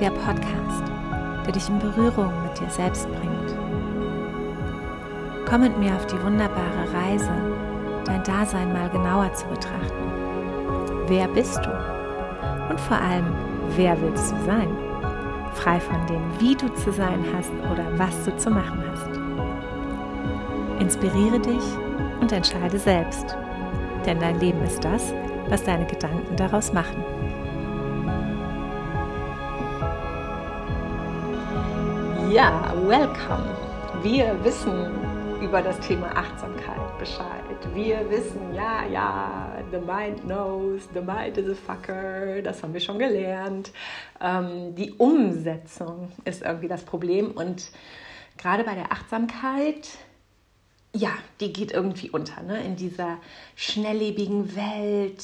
der Podcast, der dich in Berührung mit dir selbst bringt. Komm mit mir auf die wunderbare Reise, dein Dasein mal genauer zu betrachten. Wer bist du? Und vor allem, wer willst du sein? Frei von dem, wie du zu sein hast oder was du zu machen hast. Inspiriere dich und entscheide selbst, denn dein Leben ist das, was deine Gedanken daraus machen. Ja, welcome. Wir wissen über das Thema Achtsamkeit Bescheid. Wir wissen, ja, ja, the mind knows, the mind is a fucker, das haben wir schon gelernt. Ähm, die Umsetzung ist irgendwie das Problem und gerade bei der Achtsamkeit ja, die geht irgendwie unter, ne? in dieser schnelllebigen Welt,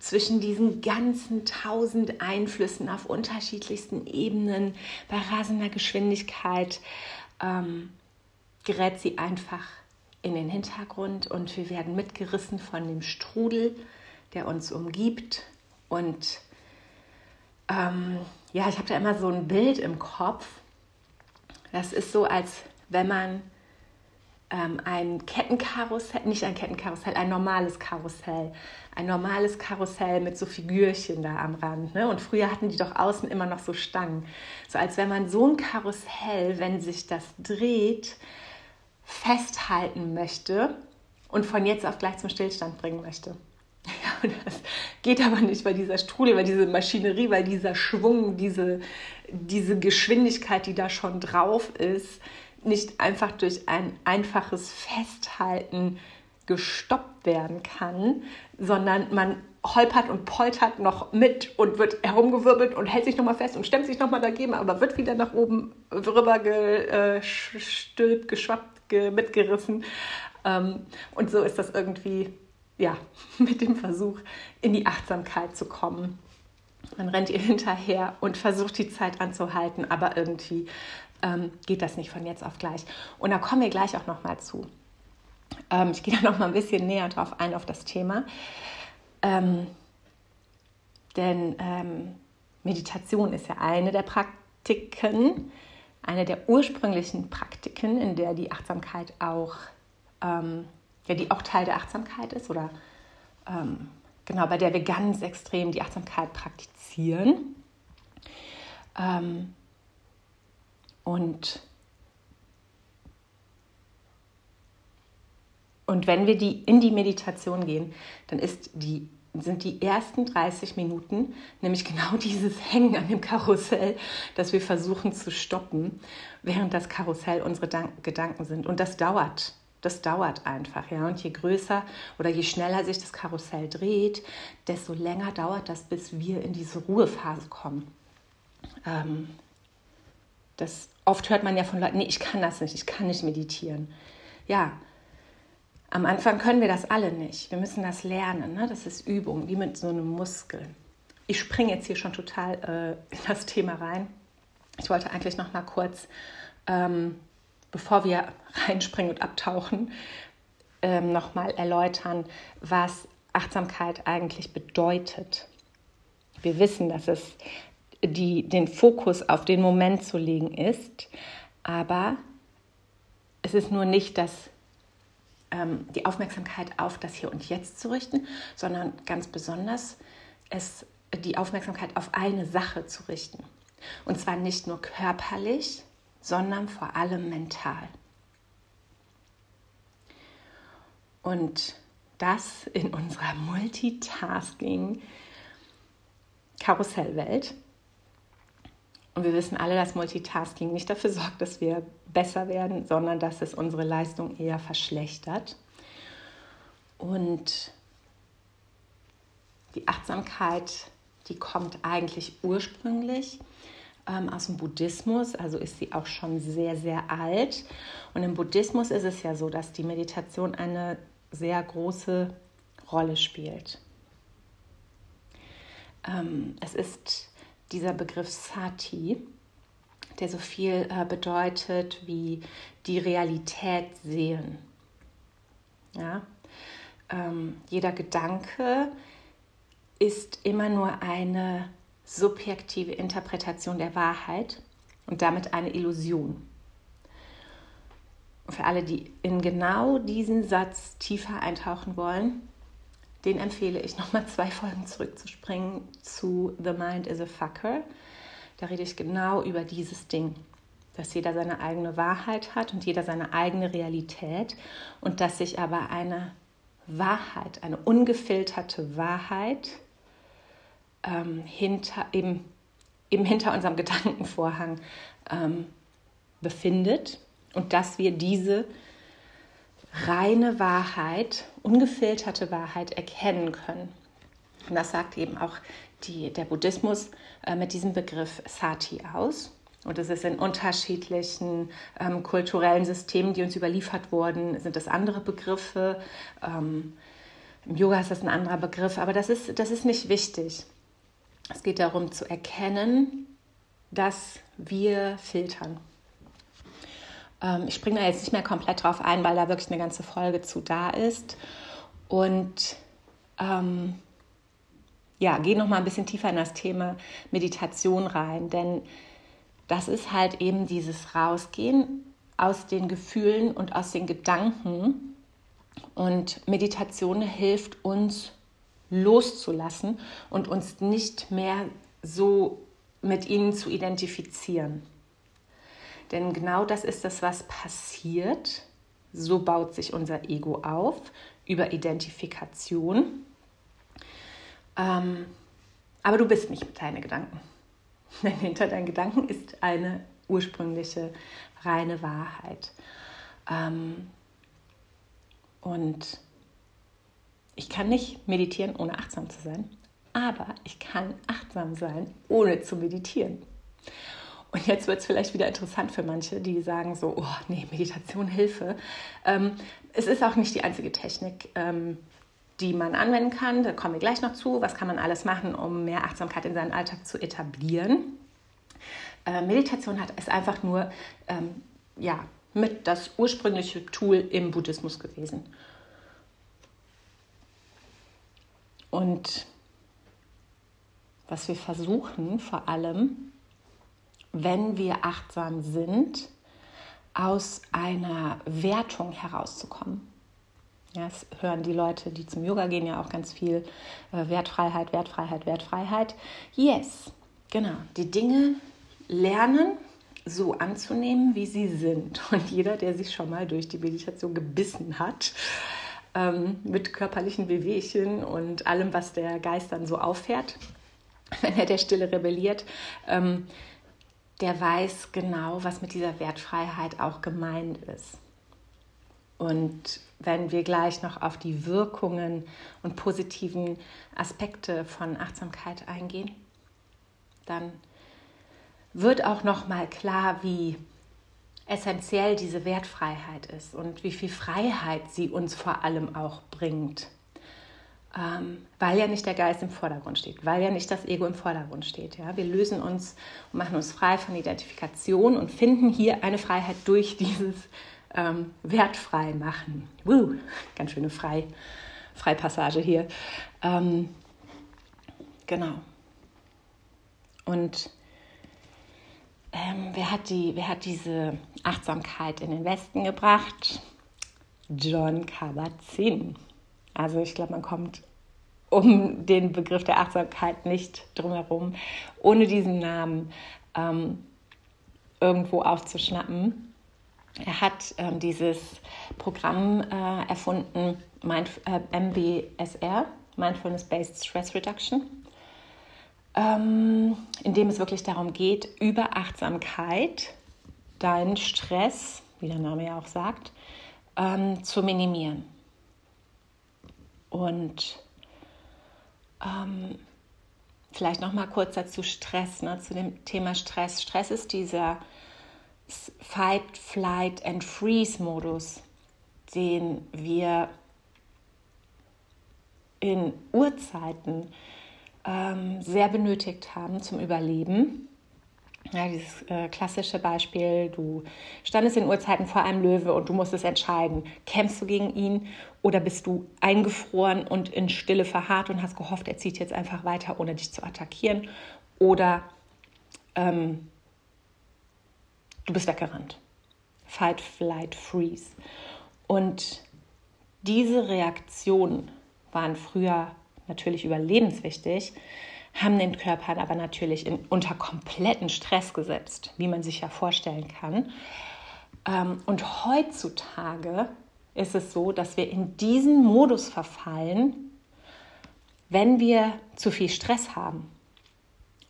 zwischen diesen ganzen tausend Einflüssen auf unterschiedlichsten Ebenen, bei rasender Geschwindigkeit, ähm, gerät sie einfach in den Hintergrund und wir werden mitgerissen von dem Strudel, der uns umgibt. Und ähm, ja, ich habe da immer so ein Bild im Kopf. Das ist so, als wenn man ähm, ein Kettenkarussell, nicht ein Kettenkarussell, ein normales Karussell. Ein normales Karussell mit so Figürchen da am Rand. Ne? Und früher hatten die doch außen immer noch so Stangen. So als wenn man so ein Karussell, wenn sich das dreht, festhalten möchte und von jetzt auf gleich zum Stillstand bringen möchte. Ja, das geht aber nicht, weil dieser Strudel, weil diese Maschinerie, weil dieser Schwung, diese, diese Geschwindigkeit, die da schon drauf ist, nicht einfach durch ein einfaches Festhalten gestoppt werden kann, sondern man holpert und poltert noch mit und wird herumgewirbelt und hält sich nochmal fest und stemmt sich nochmal dagegen, aber wird wieder nach oben rüber gestülpt, geschwappt, mitgerissen. Ähm, und so ist das irgendwie, ja, mit dem Versuch, in die Achtsamkeit zu kommen. Man rennt ihr hinterher und versucht die Zeit anzuhalten, aber irgendwie ähm, geht das nicht von jetzt auf gleich. Und da kommen wir gleich auch noch mal zu. Ähm, ich gehe da noch mal ein bisschen näher drauf ein auf das Thema. Ähm, denn ähm, Meditation ist ja eine der Praktiken, eine der ursprünglichen Praktiken, in der die Achtsamkeit auch, ähm, ja, die auch Teil der Achtsamkeit ist oder ähm, genau, bei der wir ganz extrem die Achtsamkeit praktizieren. Ähm, und, und wenn wir die, in die Meditation gehen, dann ist die, sind die ersten 30 Minuten nämlich genau dieses Hängen an dem Karussell, das wir versuchen zu stoppen, während das Karussell unsere Gedanken sind. Und das dauert. Das dauert einfach, ja. Und je größer oder je schneller sich das Karussell dreht, desto länger dauert das, bis wir in diese Ruhephase kommen. Ähm, das oft hört man ja von Leuten, nee, ich kann das nicht, ich kann nicht meditieren. Ja, am Anfang können wir das alle nicht. Wir müssen das lernen. Ne? Das ist Übung, wie mit so einem Muskel. Ich springe jetzt hier schon total äh, in das Thema rein. Ich wollte eigentlich noch mal kurz, ähm, bevor wir reinspringen und abtauchen, ähm, noch mal erläutern, was Achtsamkeit eigentlich bedeutet. Wir wissen, dass es die, den Fokus auf den Moment zu legen ist. Aber es ist nur nicht das, ähm, die Aufmerksamkeit auf das Hier und Jetzt zu richten, sondern ganz besonders es, die Aufmerksamkeit auf eine Sache zu richten. Und zwar nicht nur körperlich, sondern vor allem mental. Und das in unserer Multitasking-Karussellwelt und wir wissen alle, dass Multitasking nicht dafür sorgt, dass wir besser werden, sondern dass es unsere Leistung eher verschlechtert. Und die Achtsamkeit, die kommt eigentlich ursprünglich ähm, aus dem Buddhismus, also ist sie auch schon sehr, sehr alt. Und im Buddhismus ist es ja so, dass die Meditation eine sehr große Rolle spielt. Ähm, es ist dieser Begriff Sati, der so viel äh, bedeutet wie die Realität sehen. Ja? Ähm, jeder Gedanke ist immer nur eine subjektive Interpretation der Wahrheit und damit eine Illusion. Für alle, die in genau diesen Satz tiefer eintauchen wollen, den empfehle ich nochmal zwei Folgen zurückzuspringen zu The Mind is a Fucker. Da rede ich genau über dieses Ding, dass jeder seine eigene Wahrheit hat und jeder seine eigene Realität und dass sich aber eine Wahrheit, eine ungefilterte Wahrheit ähm, hinter, eben, eben hinter unserem Gedankenvorhang ähm, befindet und dass wir diese reine Wahrheit, ungefilterte Wahrheit erkennen können. Und das sagt eben auch die, der Buddhismus äh, mit diesem Begriff Sati aus. Und es ist in unterschiedlichen ähm, kulturellen Systemen, die uns überliefert wurden, sind das andere Begriffe. Ähm, Im Yoga ist das ein anderer Begriff, aber das ist, das ist nicht wichtig. Es geht darum zu erkennen, dass wir filtern. Ähm, ich springe da jetzt nicht mehr komplett drauf ein, weil da wirklich eine ganze Folge zu da ist. Und ähm, ja, gehe noch mal ein bisschen tiefer in das Thema Meditation rein, denn das ist halt eben dieses Rausgehen aus den Gefühlen und aus den Gedanken. Und Meditation hilft uns loszulassen und uns nicht mehr so mit ihnen zu identifizieren. Denn genau das ist das, was passiert. So baut sich unser Ego auf über Identifikation. Ähm, aber du bist nicht mit deinen Gedanken. Denn hinter deinen Gedanken ist eine ursprüngliche, reine Wahrheit. Ähm, und ich kann nicht meditieren, ohne achtsam zu sein, aber ich kann achtsam sein, ohne zu meditieren. Und jetzt wird es vielleicht wieder interessant für manche, die sagen so, oh nee, Meditation, Hilfe. Ähm, es ist auch nicht die einzige Technik, ähm, die man anwenden kann. Da kommen wir gleich noch zu. Was kann man alles machen, um mehr Achtsamkeit in seinen Alltag zu etablieren? Äh, Meditation hat, ist einfach nur ähm, ja, mit das ursprüngliche Tool im Buddhismus gewesen. Und was wir versuchen vor allem, wenn wir achtsam sind, aus einer Wertung herauszukommen. Ja, das hören die Leute, die zum Yoga gehen, ja auch ganz viel äh, Wertfreiheit, Wertfreiheit, Wertfreiheit. Yes, genau. Die Dinge lernen, so anzunehmen, wie sie sind. Und jeder, der sich schon mal durch die Meditation gebissen hat, ähm, mit körperlichen Bewegchen und allem, was der Geist dann so auffährt, wenn er der Stille rebelliert, ähm, der weiß genau, was mit dieser Wertfreiheit auch gemeint ist. Und wenn wir gleich noch auf die Wirkungen und positiven Aspekte von Achtsamkeit eingehen, dann wird auch noch mal klar, wie essentiell diese Wertfreiheit ist und wie viel Freiheit sie uns vor allem auch bringt ähm, weil ja nicht der Geist im Vordergrund steht, weil ja nicht das Ego im Vordergrund steht. Ja? Wir lösen uns und machen uns frei von Identifikation und finden hier eine Freiheit durch dieses ähm, wertfrei machen. Woo, ganz schöne frei, Freipassage hier. Ähm, genau. Und ähm, wer, hat die, wer hat diese Achtsamkeit in den Westen gebracht? John Kabat-Zinn. Also ich glaube, man kommt um den Begriff der Achtsamkeit nicht drumherum, ohne diesen Namen ähm, irgendwo aufzuschnappen. Er hat ähm, dieses Programm äh, erfunden, Mind, äh, MBSR, Mindfulness-Based Stress Reduction, ähm, in dem es wirklich darum geht, über Achtsamkeit deinen Stress, wie der Name ja auch sagt, ähm, zu minimieren. Und ähm, vielleicht noch mal kurz dazu Stress, ne, zu dem Thema Stress. Stress ist dieser Fight, Flight and Freeze-Modus, den wir in Urzeiten ähm, sehr benötigt haben zum Überleben. Ja, dieses äh, klassische Beispiel, du standest in Urzeiten vor einem Löwe und du musstest entscheiden, kämpfst du gegen ihn oder bist du eingefroren und in Stille verharrt und hast gehofft, er zieht jetzt einfach weiter, ohne dich zu attackieren. oder ähm, du bist weggerannt. Fight, Flight, Freeze. Und diese Reaktionen waren früher natürlich überlebenswichtig, haben den Körper aber natürlich in, unter kompletten Stress gesetzt, wie man sich ja vorstellen kann. Ähm, und heutzutage ist es so, dass wir in diesen Modus verfallen, wenn wir zu viel Stress haben.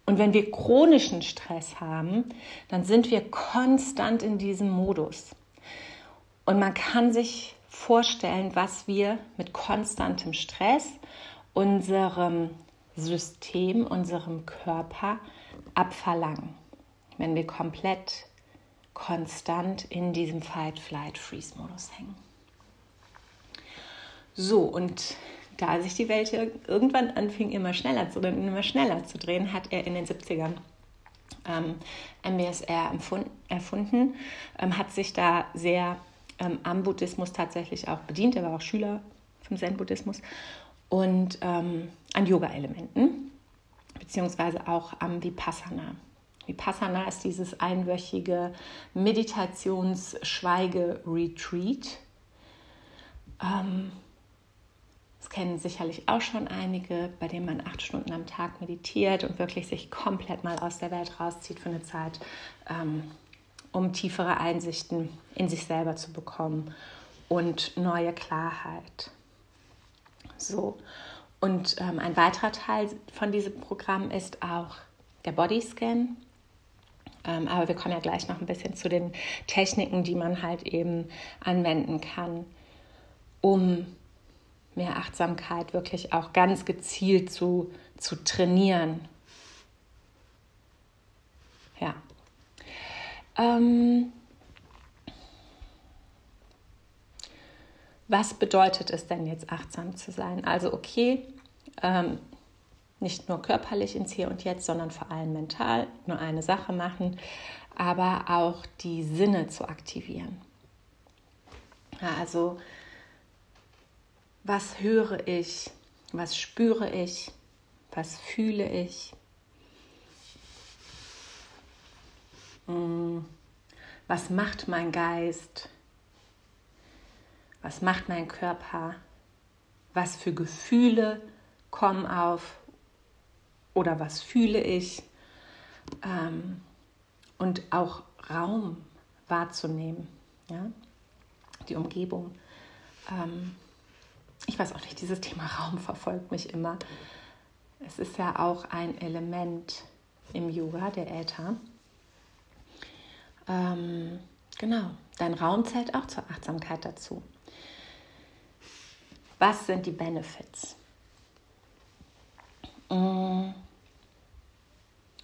Und wenn wir chronischen Stress haben, dann sind wir konstant in diesem Modus. Und man kann sich vorstellen, was wir mit konstantem Stress unserem System, unserem Körper abverlangen, wenn wir komplett konstant in diesem Fight-Flight-Freeze-Modus hängen. So, und da sich die Welt irgendwann anfing, immer schneller zu drehen, immer schneller zu drehen, hat er in den 70ern ähm, MBSR erfunden, ähm, hat sich da sehr ähm, am Buddhismus tatsächlich auch bedient. Er war auch Schüler vom Zen-Buddhismus und ähm, an Yoga-Elementen, beziehungsweise auch am Vipassana. Vipassana ist dieses einwöchige Meditations-Schweige-Retreat. Ähm, das kennen sicherlich auch schon einige, bei denen man acht Stunden am Tag meditiert und wirklich sich komplett mal aus der Welt rauszieht für eine Zeit, ähm, um tiefere Einsichten in sich selber zu bekommen und neue Klarheit. So, und ähm, ein weiterer Teil von diesem Programm ist auch der Bodyscan. Ähm, aber wir kommen ja gleich noch ein bisschen zu den Techniken, die man halt eben anwenden kann, um mehr Achtsamkeit wirklich auch ganz gezielt zu, zu trainieren. Ja. Ähm, was bedeutet es denn jetzt achtsam zu sein? Also okay, ähm, nicht nur körperlich ins Hier und Jetzt, sondern vor allem mental nur eine Sache machen, aber auch die Sinne zu aktivieren. Also was höre ich, was spüre ich, was fühle ich, hm, was macht mein Geist, was macht mein Körper, was für Gefühle kommen auf oder was fühle ich ähm, und auch Raum wahrzunehmen, ja? die Umgebung. Ähm, ich weiß auch nicht, dieses Thema Raum verfolgt mich immer. Es ist ja auch ein Element im Yoga, der Äther. Ähm, genau, dein Raum zählt auch zur Achtsamkeit dazu. Was sind die Benefits? Mmh.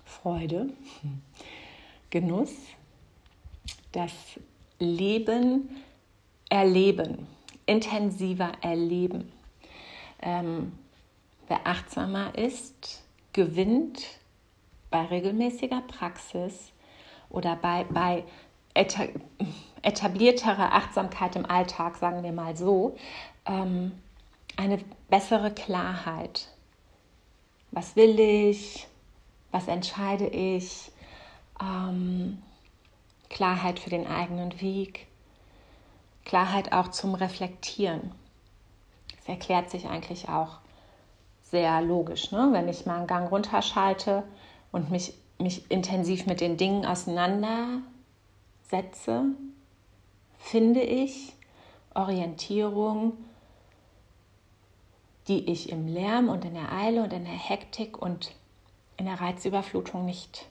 Freude, Genuss, das Leben erleben intensiver erleben. Ähm, wer achtsamer ist, gewinnt bei regelmäßiger Praxis oder bei, bei etablierterer Achtsamkeit im Alltag, sagen wir mal so, ähm, eine bessere Klarheit. Was will ich? Was entscheide ich? Ähm, Klarheit für den eigenen Weg. Klarheit auch zum Reflektieren. Das erklärt sich eigentlich auch sehr logisch. Ne? Wenn ich mal einen Gang runterschalte und mich, mich intensiv mit den Dingen auseinandersetze, finde ich Orientierung, die ich im Lärm und in der Eile und in der Hektik und in der Reizüberflutung nicht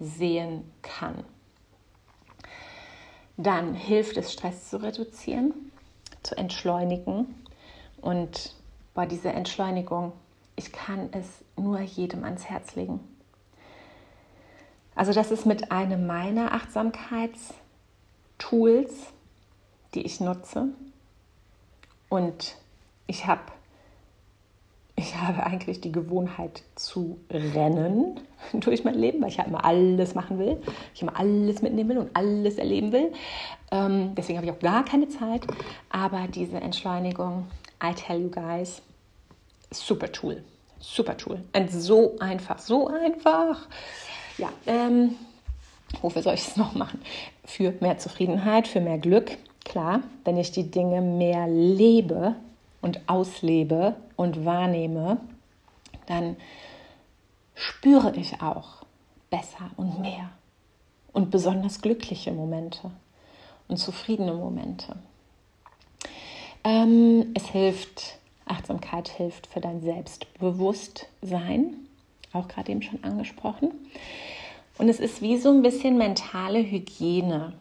sehen kann. Dann hilft es, Stress zu reduzieren, zu entschleunigen. Und bei dieser Entschleunigung, ich kann es nur jedem ans Herz legen. Also das ist mit einem meiner Achtsamkeitstools, die ich nutze. Und ich habe ich habe eigentlich die Gewohnheit zu rennen durch mein Leben, weil ich ja immer alles machen will, ich immer alles mitnehmen will und alles erleben will. Ähm, deswegen habe ich auch gar keine Zeit. Aber diese Entschleunigung, I tell you guys, super Tool. super Tool. Und so einfach, so einfach. Ja, ähm, wofür soll ich es noch machen? Für mehr Zufriedenheit, für mehr Glück. Klar, wenn ich die Dinge mehr lebe und auslebe und wahrnehme, dann spüre ich auch besser und mehr und besonders glückliche Momente und zufriedene Momente. Ähm, es hilft, Achtsamkeit hilft für dein Selbstbewusstsein, auch gerade eben schon angesprochen. Und es ist wie so ein bisschen mentale Hygiene.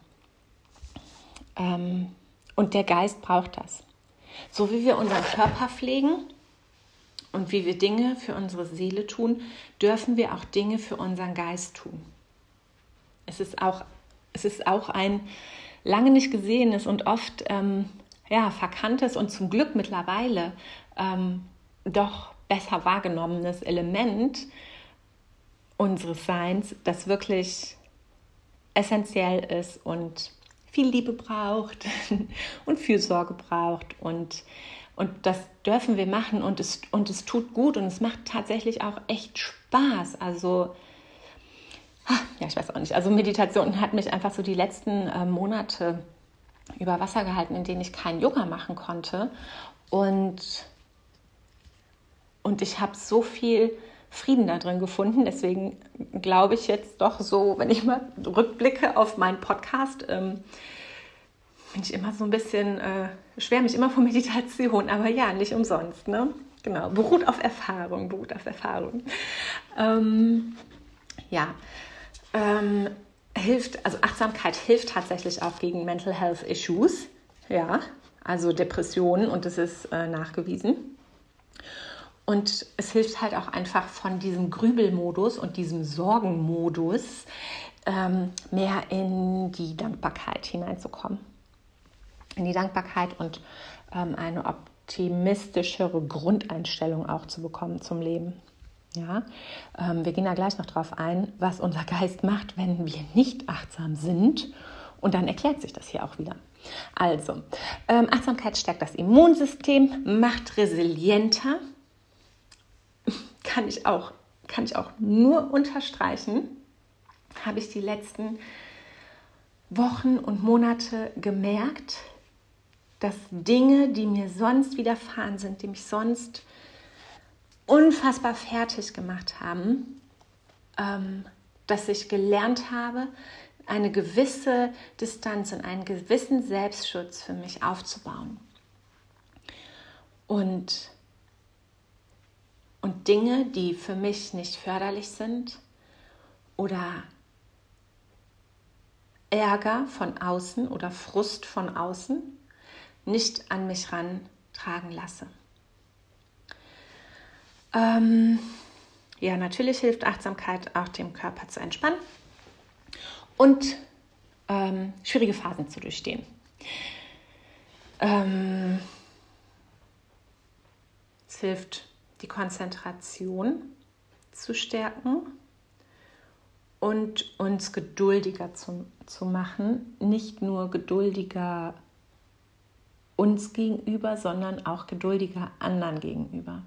Ähm, und der Geist braucht das. So wie wir unseren Körper pflegen und wie wir Dinge für unsere Seele tun, dürfen wir auch Dinge für unseren Geist tun. Es ist auch, es ist auch ein lange nicht gesehenes und oft ähm, ja, verkanntes und zum Glück mittlerweile ähm, doch besser wahrgenommenes Element unseres Seins, das wirklich essentiell ist und viel Liebe braucht und Fürsorge braucht und, und das dürfen wir machen und es, und es tut gut und es macht tatsächlich auch echt Spaß. Also ja, ich weiß auch nicht. Also Meditation hat mich einfach so die letzten äh, Monate über Wasser gehalten, in denen ich kein Yoga machen konnte. Und, und ich habe so viel Frieden da drin gefunden. Deswegen glaube ich jetzt doch so, wenn ich mal rückblicke auf meinen Podcast, ähm, bin ich immer so ein bisschen, äh, schwer mich immer vor Meditation, aber ja, nicht umsonst. Ne? Genau, beruht auf Erfahrung, beruht auf Erfahrung. Ähm, ja, ähm, hilft, also Achtsamkeit hilft tatsächlich auch gegen Mental Health Issues, ja, also Depressionen und das ist äh, nachgewiesen. Und es hilft halt auch einfach von diesem Grübelmodus und diesem Sorgenmodus ähm, mehr in die Dankbarkeit hineinzukommen. In die Dankbarkeit und ähm, eine optimistischere Grundeinstellung auch zu bekommen zum Leben. Ja, ähm, wir gehen da gleich noch drauf ein, was unser Geist macht, wenn wir nicht achtsam sind. Und dann erklärt sich das hier auch wieder. Also, ähm, Achtsamkeit stärkt das Immunsystem, macht resilienter. Kann ich auch, kann ich auch nur unterstreichen. Habe ich die letzten Wochen und Monate gemerkt, dass Dinge, die mir sonst widerfahren sind, die mich sonst unfassbar fertig gemacht haben, ähm, dass ich gelernt habe, eine gewisse Distanz und einen gewissen Selbstschutz für mich aufzubauen. Und, und Dinge, die für mich nicht förderlich sind oder Ärger von außen oder Frust von außen nicht an mich rantragen lasse. Ähm, ja, natürlich hilft Achtsamkeit auch dem Körper zu entspannen und ähm, schwierige Phasen zu durchstehen. Ähm, es hilft, die Konzentration zu stärken und uns geduldiger zu, zu machen. Nicht nur geduldiger uns gegenüber, sondern auch geduldiger anderen gegenüber.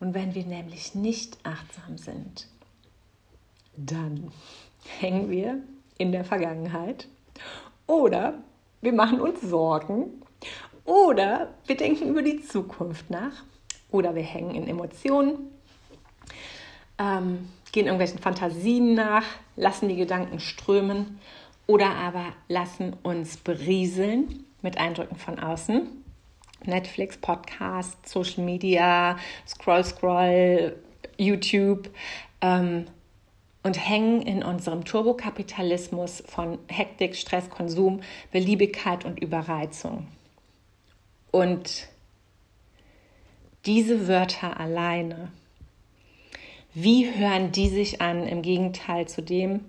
Und wenn wir nämlich nicht achtsam sind, dann hängen wir in der Vergangenheit oder wir machen uns Sorgen oder wir denken über die Zukunft nach. Oder wir hängen in Emotionen, ähm, gehen irgendwelchen Fantasien nach, lassen die Gedanken strömen oder aber lassen uns berieseln mit Eindrücken von außen. Netflix, Podcast, Social Media, Scroll, Scroll, YouTube ähm, und hängen in unserem Turbokapitalismus von Hektik, Stress, Konsum, Beliebigkeit und Überreizung. Und diese Wörter alleine, wie hören die sich an im Gegenteil zu dem,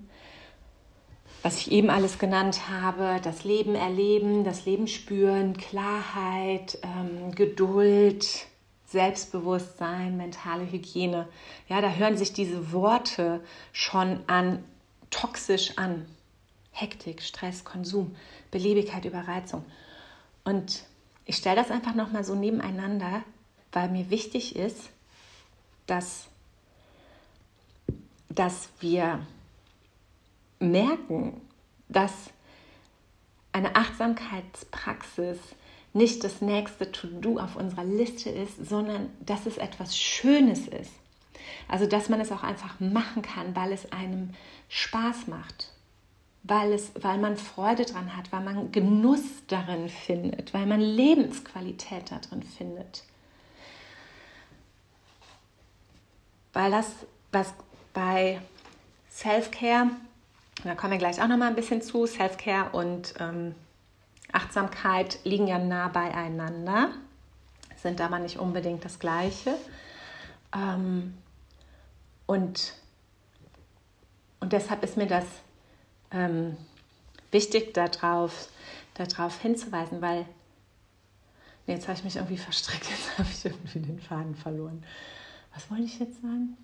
was ich eben alles genannt habe, das Leben erleben, das Leben spüren, Klarheit, ähm, Geduld, Selbstbewusstsein, mentale Hygiene. Ja, da hören sich diese Worte schon an, toxisch an. Hektik, Stress, Konsum, Beliebigkeit, Überreizung. Und ich stelle das einfach nochmal so nebeneinander, weil mir wichtig ist, dass, dass wir merken, dass eine Achtsamkeitspraxis nicht das nächste To-Do auf unserer Liste ist, sondern dass es etwas Schönes ist. Also dass man es auch einfach machen kann, weil es einem Spaß macht, weil, es, weil man Freude dran hat, weil man Genuss darin findet, weil man Lebensqualität darin findet. Weil das, was bei Self-Care, da kommen wir gleich auch noch mal ein bisschen zu, Self-Care und ähm, Achtsamkeit liegen ja nah beieinander, sind aber nicht unbedingt das Gleiche. Ähm, und, und deshalb ist mir das ähm, wichtig, darauf, darauf hinzuweisen, weil jetzt habe ich mich irgendwie verstrickt, jetzt habe ich irgendwie den Faden verloren. Was wollte ich jetzt sagen?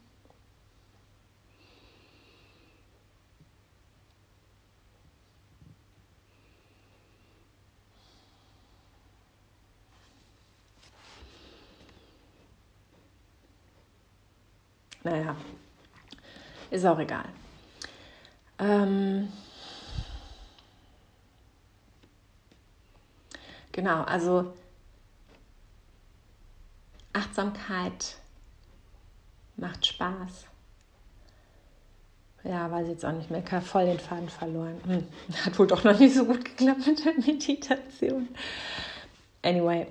Naja, ist auch egal. Ähm genau, also Achtsamkeit macht Spaß. Ja, weiß jetzt auch nicht mehr. Voll den Faden verloren. Hm. Hat wohl doch noch nicht so gut geklappt mit der Meditation. Anyway.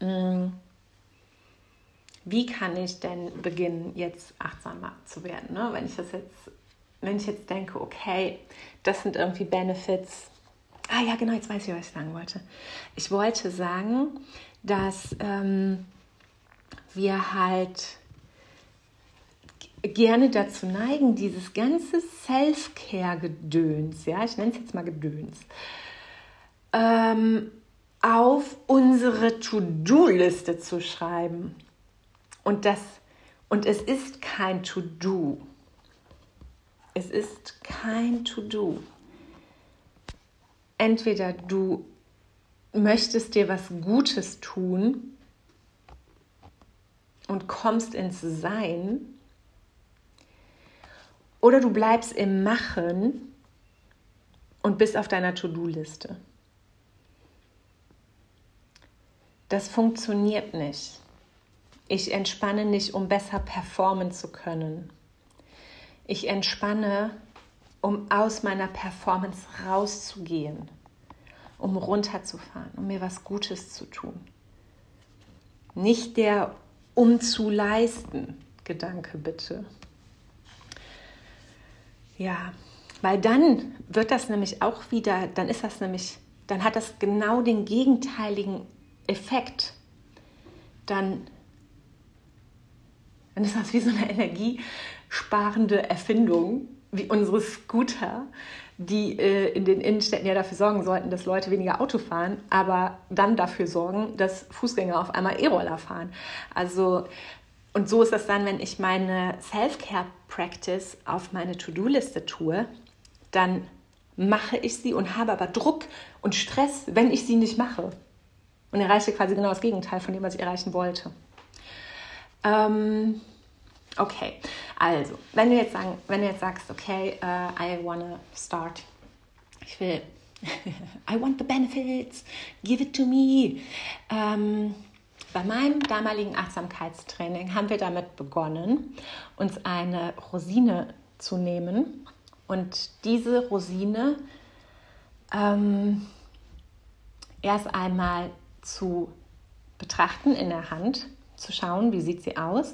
Hm wie kann ich denn beginnen, jetzt achtsamer zu werden? Ne? Wenn ich das jetzt, wenn ich jetzt denke, okay, das sind irgendwie Benefits. Ah ja, genau, jetzt weiß ich, was ich sagen wollte. Ich wollte sagen, dass ähm, wir halt gerne dazu neigen, dieses ganze Self-Care-Gedöns, ja, ich nenne es jetzt mal Gedöns, ähm, auf unsere To-Do-Liste zu schreiben. Und, das, und es ist kein To-Do. Es ist kein To-Do. Entweder du möchtest dir was Gutes tun und kommst ins Sein, oder du bleibst im Machen und bist auf deiner To-Do-Liste. Das funktioniert nicht. Ich entspanne nicht, um besser performen zu können. Ich entspanne, um aus meiner Performance rauszugehen, um runterzufahren, um mir was Gutes zu tun. Nicht der um zu leisten Gedanke bitte. Ja, weil dann wird das nämlich auch wieder, dann ist das nämlich, dann hat das genau den gegenteiligen Effekt. Dann dann ist das wie so eine energiesparende Erfindung, wie unsere Scooter, die äh, in den Innenstädten ja dafür sorgen sollten, dass Leute weniger Auto fahren, aber dann dafür sorgen, dass Fußgänger auf einmal E-Roller fahren. Also und so ist das dann, wenn ich meine Self-Care-Practice auf meine To-Do-Liste tue, dann mache ich sie und habe aber Druck und Stress, wenn ich sie nicht mache. Und erreiche quasi genau das Gegenteil von dem, was ich erreichen wollte. Ähm, okay, also, wenn du jetzt, sagen, wenn du jetzt sagst, okay, uh, I wanna start, ich will, I want the benefits, give it to me. Ähm, bei meinem damaligen Achtsamkeitstraining haben wir damit begonnen, uns eine Rosine zu nehmen und diese Rosine ähm, erst einmal zu betrachten in der Hand zu schauen, wie sieht sie aus.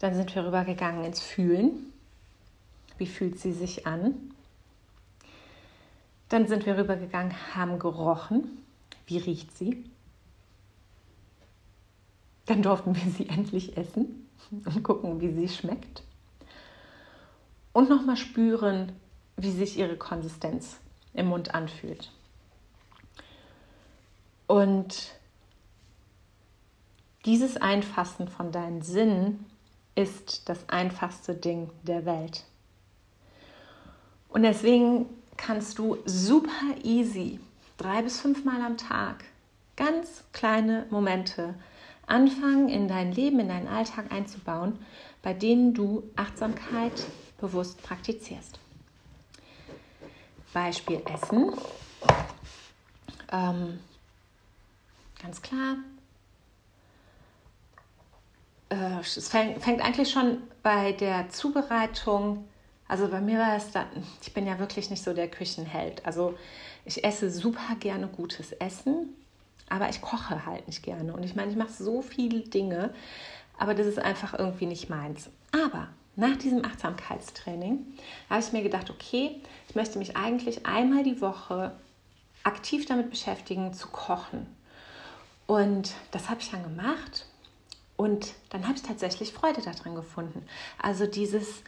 Dann sind wir rübergegangen ins Fühlen. Wie fühlt sie sich an? Dann sind wir rübergegangen, haben gerochen. Wie riecht sie? Dann durften wir sie endlich essen und gucken, wie sie schmeckt. Und nochmal spüren, wie sich ihre Konsistenz im Mund anfühlt. Und dieses Einfassen von deinen Sinnen ist das einfachste Ding der Welt. Und deswegen kannst du super easy drei bis fünf Mal am Tag ganz kleine Momente anfangen, in dein Leben, in deinen Alltag einzubauen, bei denen du Achtsamkeit bewusst praktizierst. Beispiel Essen. Ähm, ganz klar. Äh, es fängt, fängt eigentlich schon bei der Zubereitung also bei mir war es dann, ich bin ja wirklich nicht so der Küchenheld. Also ich esse super gerne gutes Essen, aber ich koche halt nicht gerne. Und ich meine, ich mache so viele Dinge, aber das ist einfach irgendwie nicht meins. Aber nach diesem Achtsamkeitstraining habe ich mir gedacht, okay, ich möchte mich eigentlich einmal die Woche aktiv damit beschäftigen, zu kochen. Und das habe ich dann gemacht. Und dann habe ich tatsächlich Freude daran gefunden. Also dieses,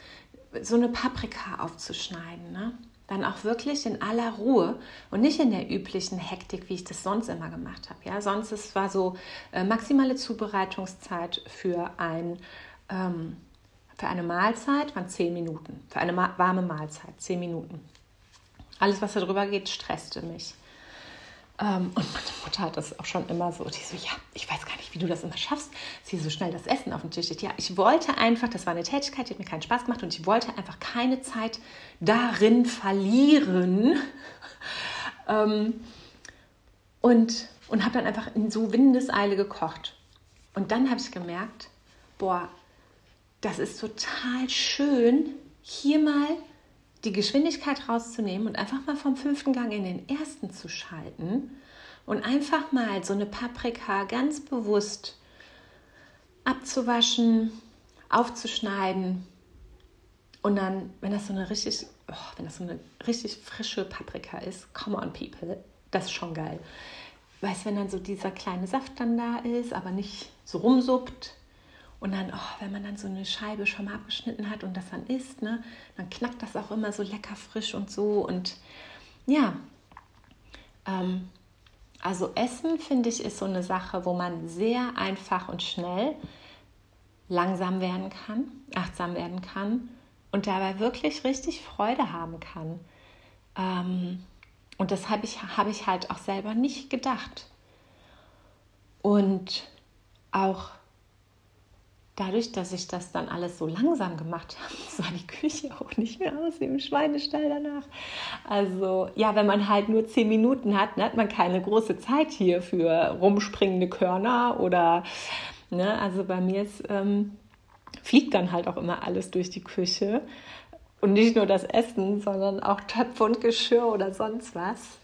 so eine Paprika aufzuschneiden. Ne? Dann auch wirklich in aller Ruhe und nicht in der üblichen Hektik, wie ich das sonst immer gemacht habe. Ja? Sonst es war so äh, maximale Zubereitungszeit für, ein, ähm, für eine Mahlzeit waren zehn Minuten. Für eine warme Mahlzeit zehn Minuten. Alles, was darüber geht, stresste mich. Ähm, und meine Mutter hat das auch schon immer so, die so, ja, ich weiß gar nicht, wie du das immer schaffst, dass hier so schnell das Essen auf dem Tisch steht. Ja, ich wollte einfach, das war eine Tätigkeit, die hat mir keinen Spaß gemacht und ich wollte einfach keine Zeit darin verlieren. ähm, und und habe dann einfach in so Windeseile gekocht. Und dann habe ich gemerkt, boah, das ist total schön, hier mal die Geschwindigkeit rauszunehmen und einfach mal vom fünften Gang in den ersten zu schalten und einfach mal so eine Paprika ganz bewusst abzuwaschen, aufzuschneiden und dann, wenn das so eine richtig, oh, wenn das so eine richtig frische Paprika ist, come on people, das ist schon geil. Weißt, wenn dann so dieser kleine Saft dann da ist, aber nicht so rumsuppt, und dann, oh, wenn man dann so eine Scheibe schon mal abgeschnitten hat und das dann isst, ne, dann knackt das auch immer so lecker frisch und so. Und ja, ähm, also Essen, finde ich, ist so eine Sache, wo man sehr einfach und schnell langsam werden kann, achtsam werden kann und dabei wirklich richtig Freude haben kann. Ähm, und das habe ich, hab ich halt auch selber nicht gedacht. Und auch dadurch, dass ich das dann alles so langsam gemacht habe, sah die Küche auch nicht mehr aus wie im Schweinestall danach. Also ja, wenn man halt nur zehn Minuten hat, ne, hat man keine große Zeit hier für rumspringende Körner oder, ne, also bei mir ist, ähm, fliegt dann halt auch immer alles durch die Küche. Und nicht nur das Essen, sondern auch Töpfe und Geschirr oder sonst was.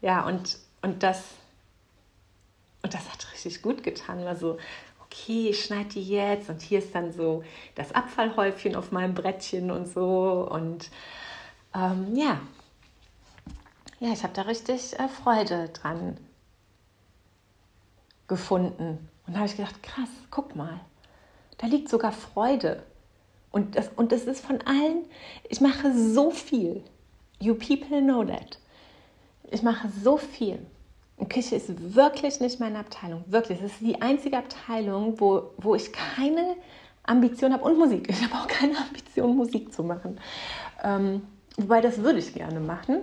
Ja, und, und das und das hat richtig gut getan. Also okay, ich schneide die jetzt und hier ist dann so das Abfallhäufchen auf meinem Brettchen und so. Und ähm, ja, ja, ich habe da richtig äh, Freude dran gefunden. Und da habe ich gedacht, krass, guck mal, da liegt sogar Freude. Und das, und das ist von allen, ich mache so viel. You people know that. Ich mache so viel. Küche ist wirklich nicht meine Abteilung. Wirklich. Es ist die einzige Abteilung, wo, wo ich keine Ambition habe und Musik. Ich habe auch keine Ambition, Musik zu machen. Ähm, wobei das würde ich gerne machen.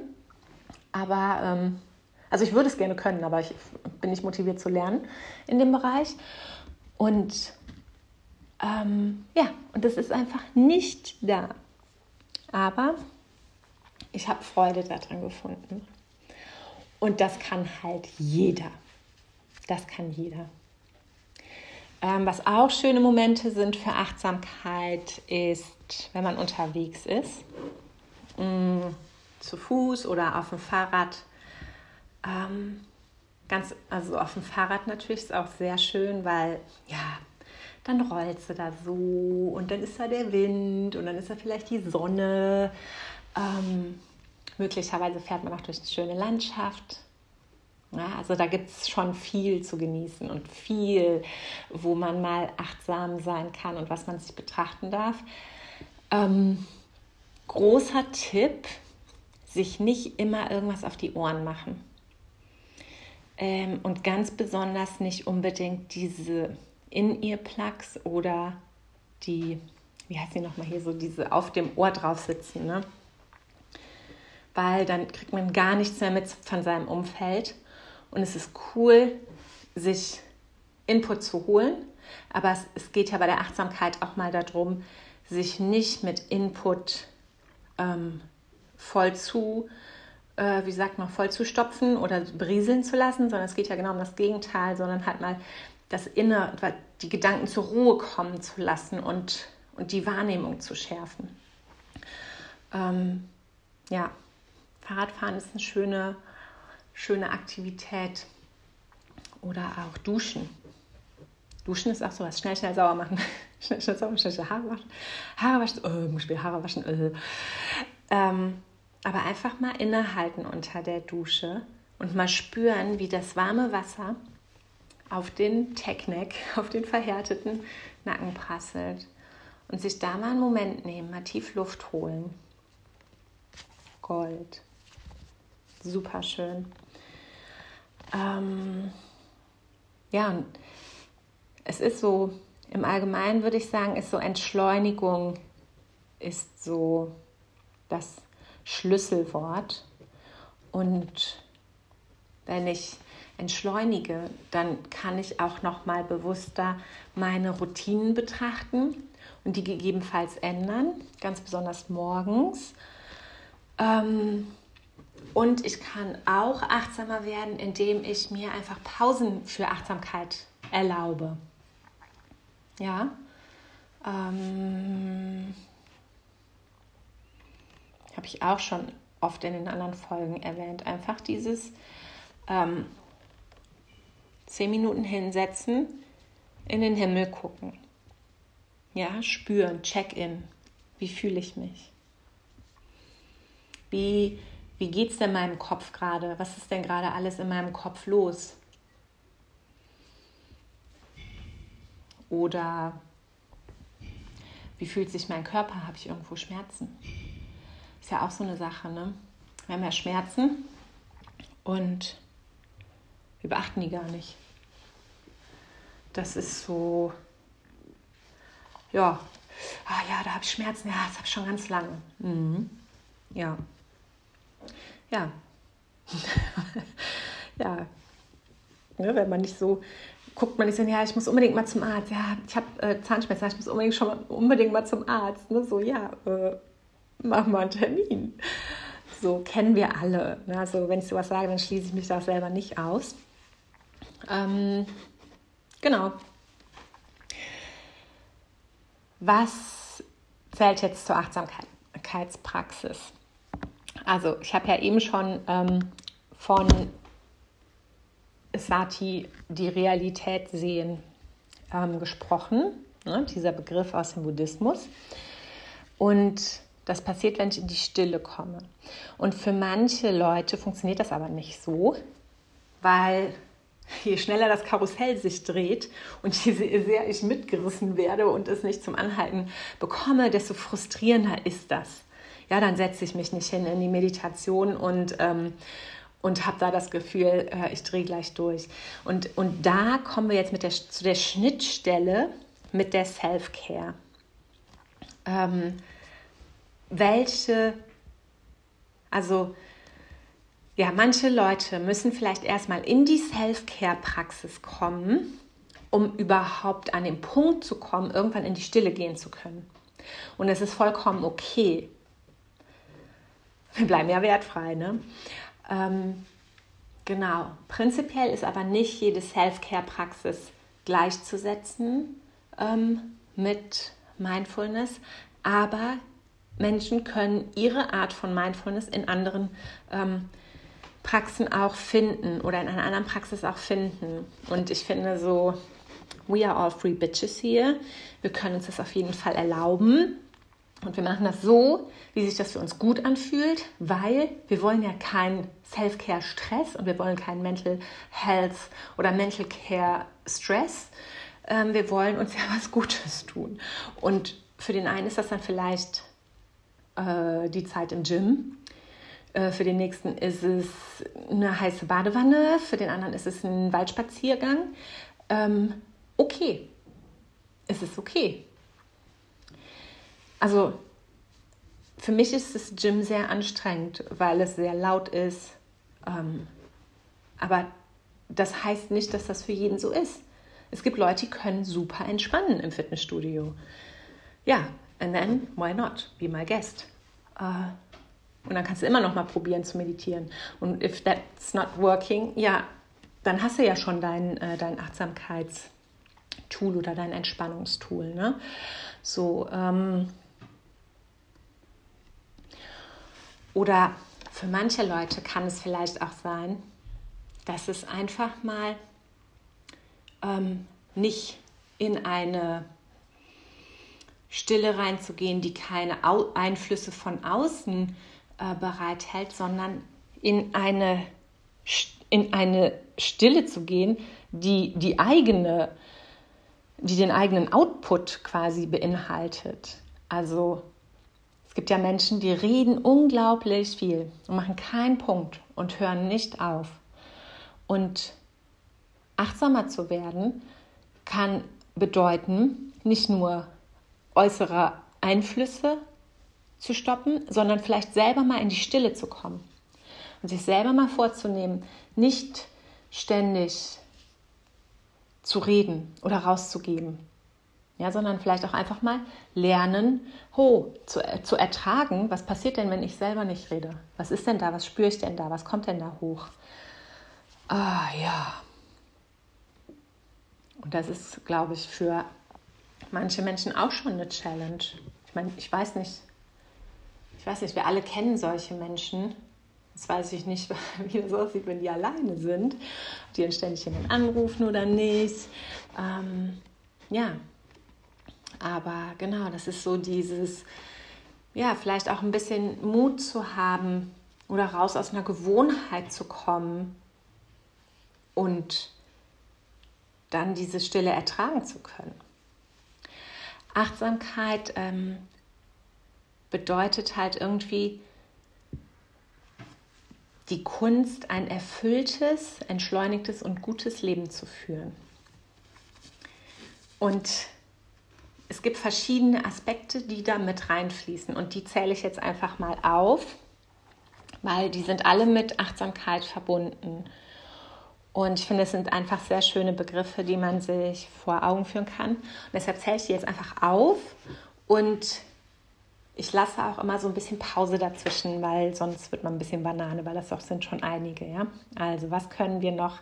Aber, ähm, also ich würde es gerne können, aber ich bin nicht motiviert zu lernen in dem Bereich. Und ähm, ja, und das ist einfach nicht da. Aber ich habe Freude daran gefunden. Und das kann halt jeder. Das kann jeder. Ähm, was auch schöne Momente sind für Achtsamkeit, ist, wenn man unterwegs ist, mh, mm, zu Fuß oder auf dem Fahrrad. Ähm, ganz, also auf dem Fahrrad natürlich ist auch sehr schön, weil ja, dann rollst du da so und dann ist da der Wind und dann ist da vielleicht die Sonne. Ähm, Möglicherweise fährt man auch durch eine schöne Landschaft. Ja, also da gibt es schon viel zu genießen und viel, wo man mal achtsam sein kann und was man sich betrachten darf. Ähm, großer Tipp, sich nicht immer irgendwas auf die Ohren machen. Ähm, und ganz besonders nicht unbedingt diese In-Ear-Plugs oder die, wie heißt sie nochmal hier, so diese auf dem Ohr drauf sitzen. Ne? Weil dann kriegt man gar nichts mehr mit von seinem Umfeld. Und es ist cool, sich Input zu holen. Aber es, es geht ja bei der Achtsamkeit auch mal darum, sich nicht mit Input ähm, voll zu, äh, wie sagt man, voll zu stopfen oder berieseln zu lassen, sondern es geht ja genau um das Gegenteil, sondern halt mal das Inner, die Gedanken zur Ruhe kommen zu lassen und, und die Wahrnehmung zu schärfen. Ähm, ja, Fahrradfahren ist eine schöne, schöne Aktivität. Oder auch Duschen. Duschen ist auch sowas. Schnell, schnell sauer machen. schnell, schnell sauer, schnell, schnell Haare waschen. Haare waschen. Oh, muss ich Haare waschen. Äh. Ähm, aber einfach mal innehalten unter der Dusche und mal spüren, wie das warme Wasser auf den Technik, auf den verhärteten Nacken prasselt. Und sich da mal einen Moment nehmen, mal tief Luft holen. Gold. Super schön. Ähm, ja, es ist so, im Allgemeinen würde ich sagen, ist so Entschleunigung ist so das Schlüsselwort. Und wenn ich entschleunige, dann kann ich auch noch mal bewusster meine Routinen betrachten und die gegebenenfalls ändern, ganz besonders morgens. Ähm, und ich kann auch achtsamer werden, indem ich mir einfach Pausen für Achtsamkeit erlaube. Ja. Ähm, Habe ich auch schon oft in den anderen Folgen erwähnt. Einfach dieses ähm, zehn Minuten hinsetzen, in den Himmel gucken. Ja, spüren, Check-in. Wie fühle ich mich? Wie, wie geht es denn meinem Kopf gerade? Was ist denn gerade alles in meinem Kopf los? Oder wie fühlt sich mein Körper? Habe ich irgendwo Schmerzen? Ist ja auch so eine Sache, ne? Wir haben ja Schmerzen und wir beachten die gar nicht. Das ist so, ja, ah ja, da habe ich Schmerzen, ja, das habe ich schon ganz lange. Mhm. Ja. Ja. ja. Ne, wenn man nicht so guckt man nicht so, ja, ich muss unbedingt mal zum Arzt. Ja, ich habe äh, Zahnschmerzen, ich muss unbedingt schon mal, unbedingt mal zum Arzt. Ne? So, ja, äh, mach mal einen Termin. So kennen wir alle. Ne? Also wenn ich sowas sage, dann schließe ich mich da selber nicht aus. Ähm, genau. Was zählt jetzt zur Achtsamkeitspraxis? Also ich habe ja eben schon ähm, von Sati die Realität sehen ähm, gesprochen, ne? dieser Begriff aus dem Buddhismus. Und das passiert, wenn ich in die Stille komme. Und für manche Leute funktioniert das aber nicht so, weil je schneller das Karussell sich dreht und je sehr ich mitgerissen werde und es nicht zum Anhalten bekomme, desto frustrierender ist das. Ja, dann setze ich mich nicht hin in die Meditation und ähm, und habe da das Gefühl, äh, ich drehe gleich durch. Und, und da kommen wir jetzt mit der, zu der Schnittstelle mit der Self-Care. Ähm, welche, also ja, manche Leute müssen vielleicht erstmal in die Self-Care-Praxis kommen, um überhaupt an den Punkt zu kommen, irgendwann in die Stille gehen zu können. Und es ist vollkommen okay. Wir bleiben ja wertfrei, ne? Ähm, genau. Prinzipiell ist aber nicht jede Self-Care-Praxis gleichzusetzen ähm, mit Mindfulness, aber Menschen können ihre Art von Mindfulness in anderen ähm, Praxen auch finden oder in einer anderen Praxis auch finden. Und ich finde so, we are all free bitches hier. Wir können uns das auf jeden Fall erlauben. Und wir machen das so, wie sich das für uns gut anfühlt, weil wir wollen ja keinen Self-Care-Stress und wir wollen keinen Mental Health oder Mental Care Stress. Ähm, wir wollen uns ja was Gutes tun. Und für den einen ist das dann vielleicht äh, die Zeit im Gym. Äh, für den nächsten ist es eine heiße Badewanne. Für den anderen ist es ein Waldspaziergang. Ähm, okay. Es ist okay. Also für mich ist das Gym sehr anstrengend, weil es sehr laut ist. Ähm, aber das heißt nicht, dass das für jeden so ist. Es gibt Leute, die können super entspannen im Fitnessstudio. Ja, and then why not? Be my guest. Uh, und dann kannst du immer noch mal probieren zu meditieren. Und if that's not working, ja, dann hast du ja schon dein, äh, dein Achtsamkeitstool oder dein Entspannungstool. Ne? So, ähm, oder für manche Leute kann es vielleicht auch sein, dass es einfach mal ähm, nicht in eine Stille reinzugehen, die keine Au Einflüsse von außen äh, bereithält, sondern in eine, in eine Stille zu gehen, die die eigene, die den eigenen Output quasi beinhaltet. Also es gibt ja Menschen, die reden unglaublich viel und machen keinen Punkt und hören nicht auf. Und achtsamer zu werden kann bedeuten, nicht nur äußere Einflüsse zu stoppen, sondern vielleicht selber mal in die Stille zu kommen und sich selber mal vorzunehmen, nicht ständig zu reden oder rauszugeben, ja, sondern vielleicht auch einfach mal lernen, ho, zu, zu ertragen, was passiert denn, wenn ich selber nicht rede? Was ist denn da? Was spüre ich denn da? Was kommt denn da hoch? Ah ja. Und das ist, glaube ich, für manche Menschen auch schon eine Challenge. Ich meine, ich weiß nicht, ich weiß nicht, wir alle kennen solche Menschen. Jetzt weiß ich nicht, wie das aussieht, wenn die alleine sind. Die dann ständig jemanden anrufen oder nicht. Ähm, ja, aber genau, das ist so dieses, ja, vielleicht auch ein bisschen Mut zu haben oder raus aus einer Gewohnheit zu kommen und dann diese Stille ertragen zu können. Achtsamkeit ähm, bedeutet halt irgendwie die Kunst, ein erfülltes, entschleunigtes und gutes Leben zu führen. Und es gibt verschiedene Aspekte, die da mit reinfließen und die zähle ich jetzt einfach mal auf, weil die sind alle mit Achtsamkeit verbunden. Und ich finde, es sind einfach sehr schöne Begriffe, die man sich vor Augen führen kann. Und deshalb zähle ich die jetzt einfach auf und ich lasse auch immer so ein bisschen Pause dazwischen, weil sonst wird man ein bisschen Banane, weil das doch sind schon einige. Ja? Also was können wir noch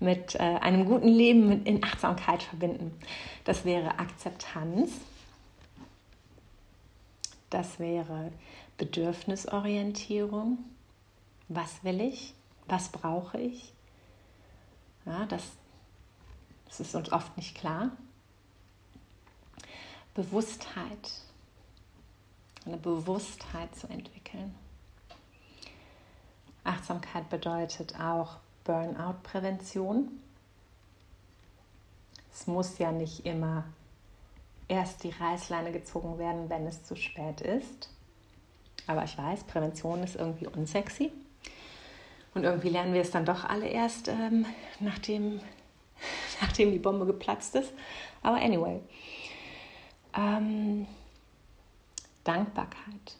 mit äh, einem guten Leben in Achtsamkeit verbinden? Das wäre Akzeptanz. Das wäre Bedürfnisorientierung. Was will ich? Was brauche ich? Ja, das, das ist uns oft nicht klar. Bewusstheit, eine Bewusstheit zu entwickeln. Achtsamkeit bedeutet auch Burnout-Prävention. Es muss ja nicht immer erst die Reißleine gezogen werden, wenn es zu spät ist. Aber ich weiß, Prävention ist irgendwie unsexy. Und irgendwie lernen wir es dann doch alle erst, ähm, nachdem, nachdem die Bombe geplatzt ist. Aber anyway. Ähm, Dankbarkeit.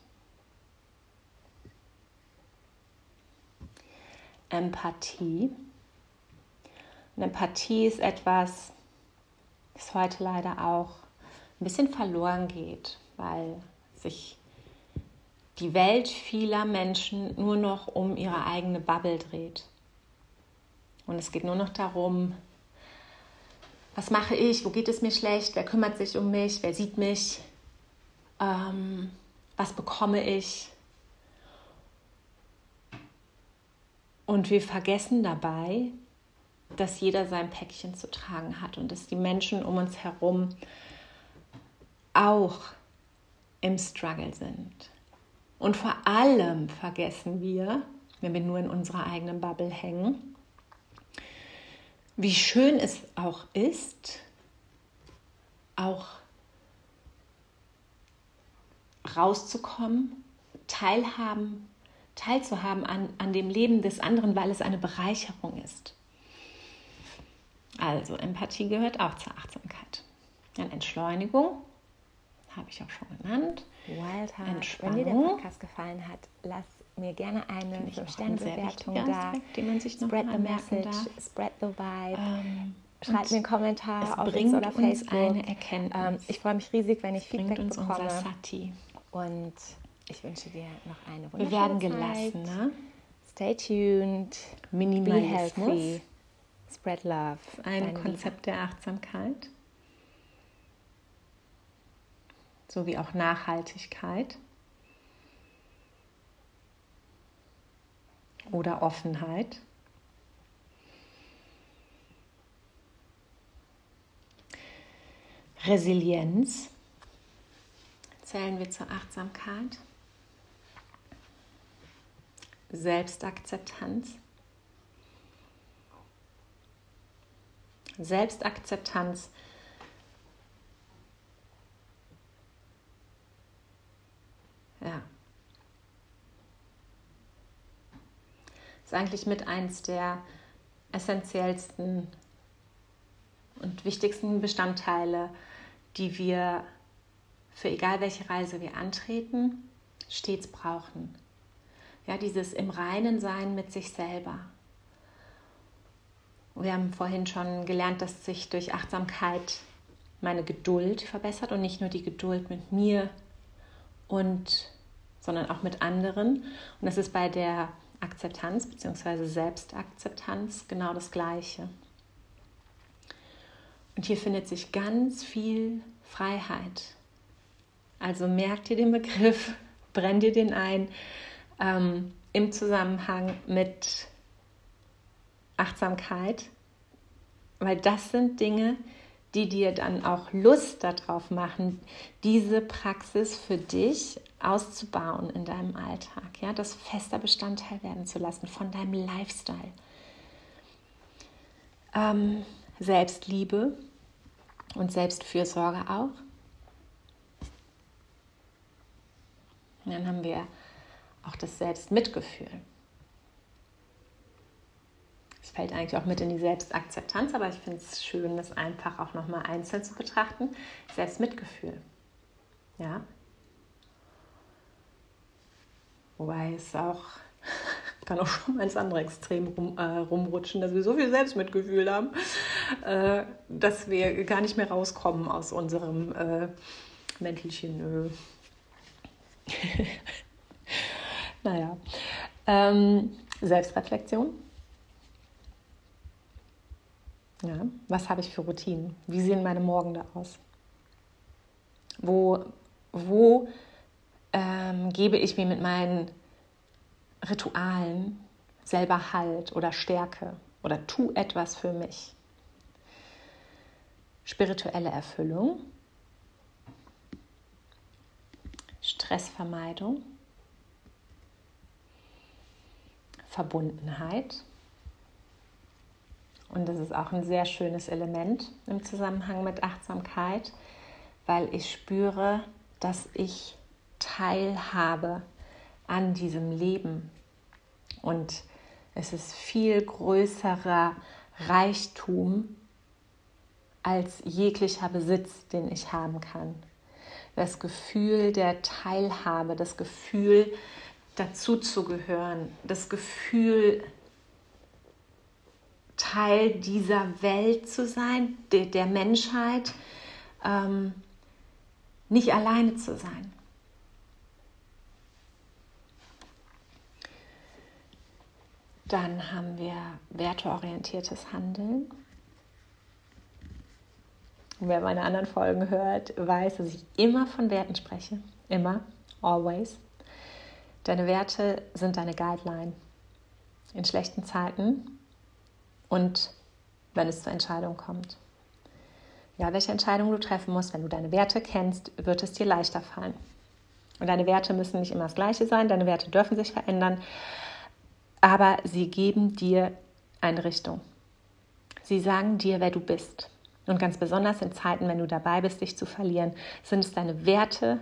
Empathie. Und Empathie ist etwas, das heute leider auch ein bisschen verloren geht, weil sich die Welt vieler Menschen nur noch um ihre eigene Bubble dreht. Und es geht nur noch darum, was mache ich, wo geht es mir schlecht, wer kümmert sich um mich, wer sieht mich, ähm, was bekomme ich. Und wir vergessen dabei, dass jeder sein Päckchen zu tragen hat und dass die Menschen um uns herum auch im Struggle sind. Und vor allem vergessen wir, wenn wir nur in unserer eigenen Bubble hängen, wie schön es auch ist, auch rauszukommen, teilhaben, teilzuhaben an, an dem Leben des anderen, weil es eine Bereicherung ist. Also Empathie gehört auch zur Achtsamkeit. Dann Entschleunigung, habe ich auch schon genannt. Wild Heart. Wenn dir der Podcast gefallen hat, lass mir gerne eine 5-Sterne-Bewertung da. Aspekt, den man sich noch spread the message, darf. spread the vibe. Ähm, Schreib mir einen Kommentar auf Insta oder Facebook. Eine Erkenntnis. Ähm, ich freue mich riesig, wenn ich Feedback uns bekomme. Unser Sati. Und ich wünsche dir noch eine wunderschöne Wir werden gelassen, ne? Stay tuned. Minimalismus. Be healthy. Spread love. Ein Konzept Liebe. der Achtsamkeit. Sowie auch Nachhaltigkeit. Oder Offenheit. Resilienz zählen wir zur Achtsamkeit. Selbstakzeptanz. Selbstakzeptanz ja ist eigentlich mit eins der essentiellsten und wichtigsten Bestandteile, die wir für egal welche Reise wir antreten, stets brauchen. Ja, dieses im Reinen sein mit sich selber. Wir haben vorhin schon gelernt, dass sich durch Achtsamkeit meine Geduld verbessert und nicht nur die Geduld mit mir und sondern auch mit anderen. Und das ist bei der Akzeptanz bzw. Selbstakzeptanz genau das Gleiche. Und hier findet sich ganz viel Freiheit. Also merkt ihr den Begriff, brennt ihr den ein ähm, im Zusammenhang mit Achtsamkeit, weil das sind Dinge, die dir dann auch Lust darauf machen, diese Praxis für dich auszubauen in deinem Alltag, ja, das fester Bestandteil werden zu lassen von deinem Lifestyle. Ähm, Selbstliebe und Selbstfürsorge auch. Und dann haben wir auch das Selbstmitgefühl. Es fällt eigentlich auch mit in die Selbstakzeptanz, aber ich finde es schön, das einfach auch nochmal einzeln zu betrachten. Selbstmitgefühl. Ja. Wobei es auch kann auch schon mal ins andere Extrem rum, äh, rumrutschen, dass wir so viel Selbstmitgefühl haben, äh, dass wir gar nicht mehr rauskommen aus unserem äh, Mäntelchen. naja. Ähm, Selbstreflexion. Ja, was habe ich für Routinen? Wie sehen meine Morgen da aus? Wo, wo ähm, gebe ich mir mit meinen Ritualen selber Halt oder Stärke oder tu etwas für mich? Spirituelle Erfüllung, Stressvermeidung, Verbundenheit. Und das ist auch ein sehr schönes Element im Zusammenhang mit Achtsamkeit, weil ich spüre, dass ich teilhabe an diesem Leben. Und es ist viel größerer Reichtum als jeglicher Besitz, den ich haben kann. Das Gefühl der Teilhabe, das Gefühl dazuzugehören, das Gefühl Teil dieser Welt zu sein, der, der Menschheit, ähm, nicht alleine zu sein. Dann haben wir werteorientiertes Handeln. Wer meine anderen Folgen hört, weiß, dass ich immer von Werten spreche. Immer, always. Deine Werte sind deine Guideline. In schlechten Zeiten und wenn es zur Entscheidung kommt. Ja, welche Entscheidung du treffen musst, wenn du deine Werte kennst, wird es dir leichter fallen. Und deine Werte müssen nicht immer das gleiche sein, deine Werte dürfen sich verändern, aber sie geben dir eine Richtung. Sie sagen dir, wer du bist. Und ganz besonders in Zeiten, wenn du dabei bist, dich zu verlieren, sind es deine Werte,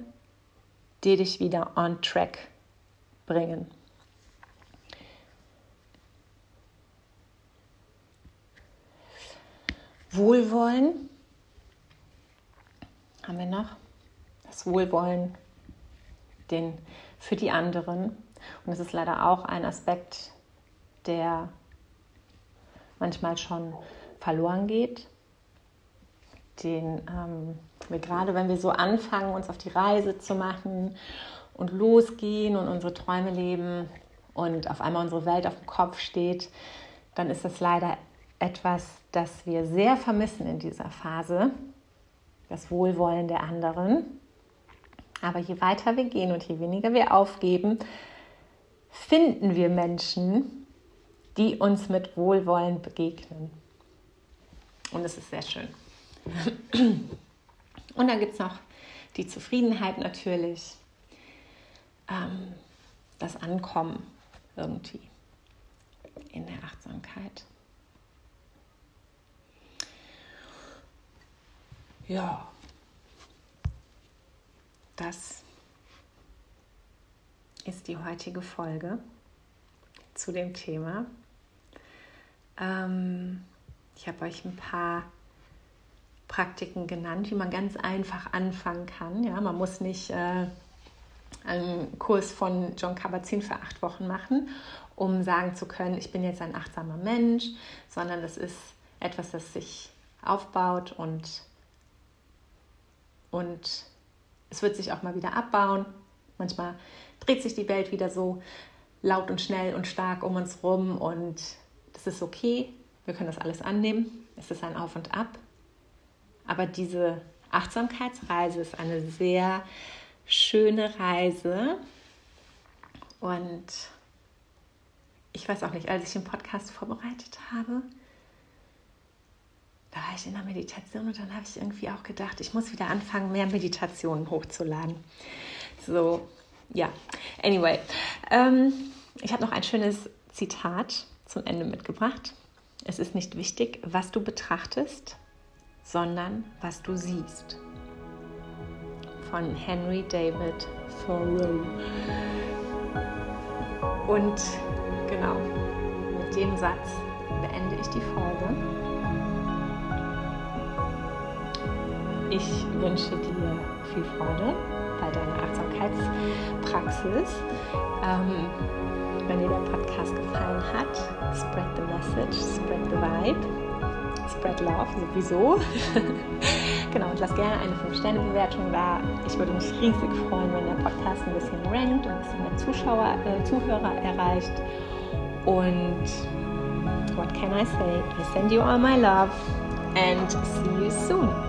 die dich wieder on track bringen. Wohlwollen haben wir noch. Das Wohlwollen den für die anderen. Und das ist leider auch ein Aspekt, der manchmal schon verloren geht, den ähm, wir gerade, wenn wir so anfangen, uns auf die Reise zu machen und losgehen und unsere Träume leben und auf einmal unsere Welt auf dem Kopf steht, dann ist das leider etwas, das wir sehr vermissen in dieser Phase, das Wohlwollen der anderen. Aber je weiter wir gehen und je weniger wir aufgeben, finden wir Menschen, die uns mit Wohlwollen begegnen. Und es ist sehr schön. Und dann gibt es noch die Zufriedenheit natürlich, ähm, das Ankommen irgendwie in der Achtsamkeit. Ja, das ist die heutige Folge zu dem Thema. Ähm, ich habe euch ein paar Praktiken genannt, wie man ganz einfach anfangen kann. Ja, man muss nicht äh, einen Kurs von John Kabat-Zinn für acht Wochen machen, um sagen zu können, ich bin jetzt ein achtsamer Mensch, sondern das ist etwas, das sich aufbaut und, und es wird sich auch mal wieder abbauen. Manchmal dreht sich die Welt wieder so laut und schnell und stark um uns rum und das ist okay. Wir können das alles annehmen. Es ist ein Auf und Ab. Aber diese Achtsamkeitsreise ist eine sehr schöne Reise. Und ich weiß auch nicht, als ich den Podcast vorbereitet habe, da war ich in der Meditation und dann habe ich irgendwie auch gedacht, ich muss wieder anfangen, mehr Meditationen hochzuladen. So, ja, anyway. Ähm, ich habe noch ein schönes Zitat zum Ende mitgebracht. Es ist nicht wichtig, was du betrachtest, sondern was du siehst. Von Henry David Thoreau. Und genau, mit dem Satz beende ich die Folge. Ich wünsche dir viel Freude bei deiner Achtsamkeitspraxis. Ähm, wenn dir der Podcast gefallen hat, spread the message, spread the vibe, spread love sowieso. genau, und lass gerne eine 5-Sterne-Bewertung da. Ich würde mich riesig freuen, wenn der Podcast ein bisschen rankt und ein bisschen mehr Zuschauer, äh, Zuhörer erreicht. Und what can I say? I send you all my love and see you soon.